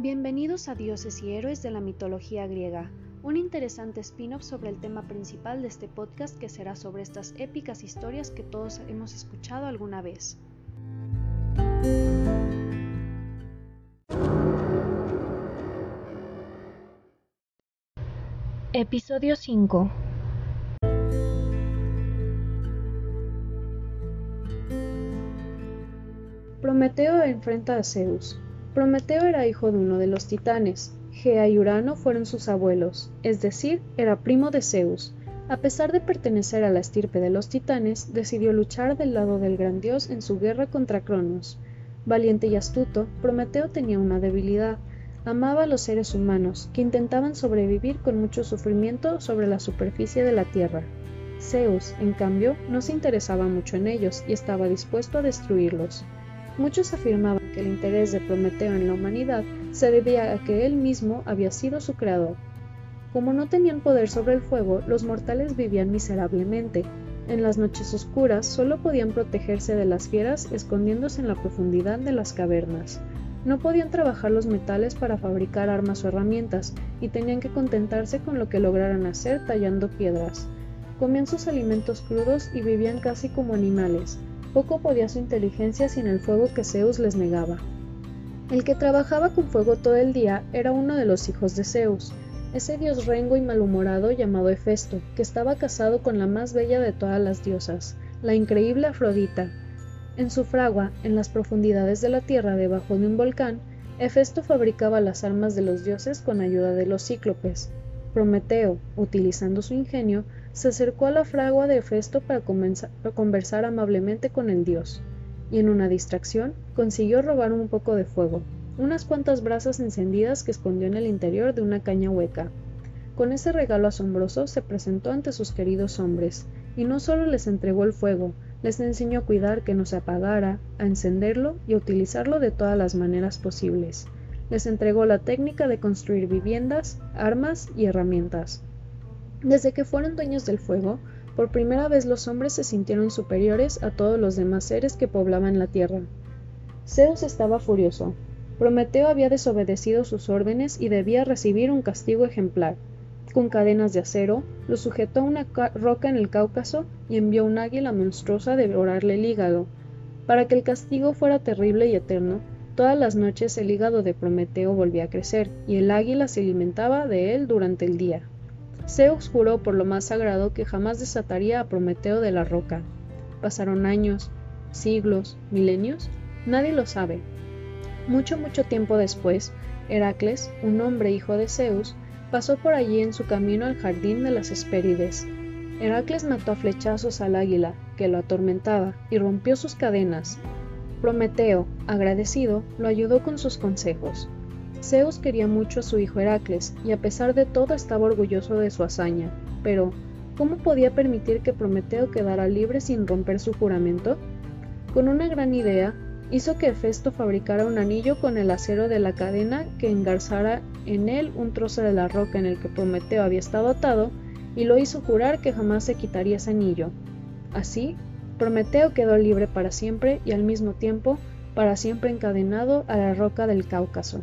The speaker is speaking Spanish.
Bienvenidos a Dioses y Héroes de la Mitología Griega, un interesante spin-off sobre el tema principal de este podcast que será sobre estas épicas historias que todos hemos escuchado alguna vez. Episodio 5 Prometeo enfrenta a Zeus. Prometeo era hijo de uno de los titanes. Gea y Urano fueron sus abuelos, es decir, era primo de Zeus. A pesar de pertenecer a la estirpe de los titanes, decidió luchar del lado del gran dios en su guerra contra Cronos. Valiente y astuto, Prometeo tenía una debilidad. Amaba a los seres humanos, que intentaban sobrevivir con mucho sufrimiento sobre la superficie de la tierra. Zeus, en cambio, no se interesaba mucho en ellos y estaba dispuesto a destruirlos. Muchos afirmaban que el interés de Prometeo en la humanidad se debía a que él mismo había sido su creador. Como no tenían poder sobre el fuego, los mortales vivían miserablemente. En las noches oscuras solo podían protegerse de las fieras escondiéndose en la profundidad de las cavernas. No podían trabajar los metales para fabricar armas o herramientas y tenían que contentarse con lo que lograran hacer tallando piedras. Comían sus alimentos crudos y vivían casi como animales. Poco podía su inteligencia sin el fuego que Zeus les negaba. El que trabajaba con fuego todo el día era uno de los hijos de Zeus, ese dios rengo y malhumorado llamado Hefesto, que estaba casado con la más bella de todas las diosas, la increíble Afrodita. En su fragua, en las profundidades de la tierra debajo de un volcán, Hefesto fabricaba las armas de los dioses con ayuda de los cíclopes. Prometeo, utilizando su ingenio, se acercó a la fragua de Hefesto para, conversar amablemente con el dios, y en una distracción consiguió robar un poco de fuego, unas cuantas brasas encendidas que escondió en el interior de una caña hueca. Con ese regalo asombroso se presentó ante sus queridos hombres, y no solo les entregó el fuego, les enseñó a cuidar que no se apagara, a encenderlo y a utilizarlo de todas las maneras posibles. Les entregó la técnica de construir viviendas, armas y herramientas. Desde que fueron dueños del fuego, por primera vez los hombres se sintieron superiores a todos los demás seres que poblaban la tierra. Zeus estaba furioso. Prometeo había desobedecido sus órdenes y debía recibir un castigo ejemplar. Con cadenas de acero, lo sujetó a una roca en el Cáucaso y envió un águila monstruosa a devorarle el hígado. Para que el castigo fuera terrible y eterno, todas las noches el hígado de Prometeo volvía a crecer, y el águila se alimentaba de él durante el día. Zeus juró por lo más sagrado que jamás desataría a Prometeo de la roca. Pasaron años, siglos, milenios, nadie lo sabe. Mucho, mucho tiempo después, Heracles, un hombre hijo de Zeus, pasó por allí en su camino al jardín de las Hespérides. Heracles mató a flechazos al águila, que lo atormentaba, y rompió sus cadenas. Prometeo, agradecido, lo ayudó con sus consejos. Zeus quería mucho a su hijo Heracles, y a pesar de todo estaba orgulloso de su hazaña. Pero, ¿cómo podía permitir que Prometeo quedara libre sin romper su juramento? Con una gran idea, hizo que Hefesto fabricara un anillo con el acero de la cadena que engarzara en él un trozo de la roca en el que Prometeo había estado atado, y lo hizo jurar que jamás se quitaría ese anillo. Así, Prometeo quedó libre para siempre y al mismo tiempo para siempre encadenado a la roca del Cáucaso.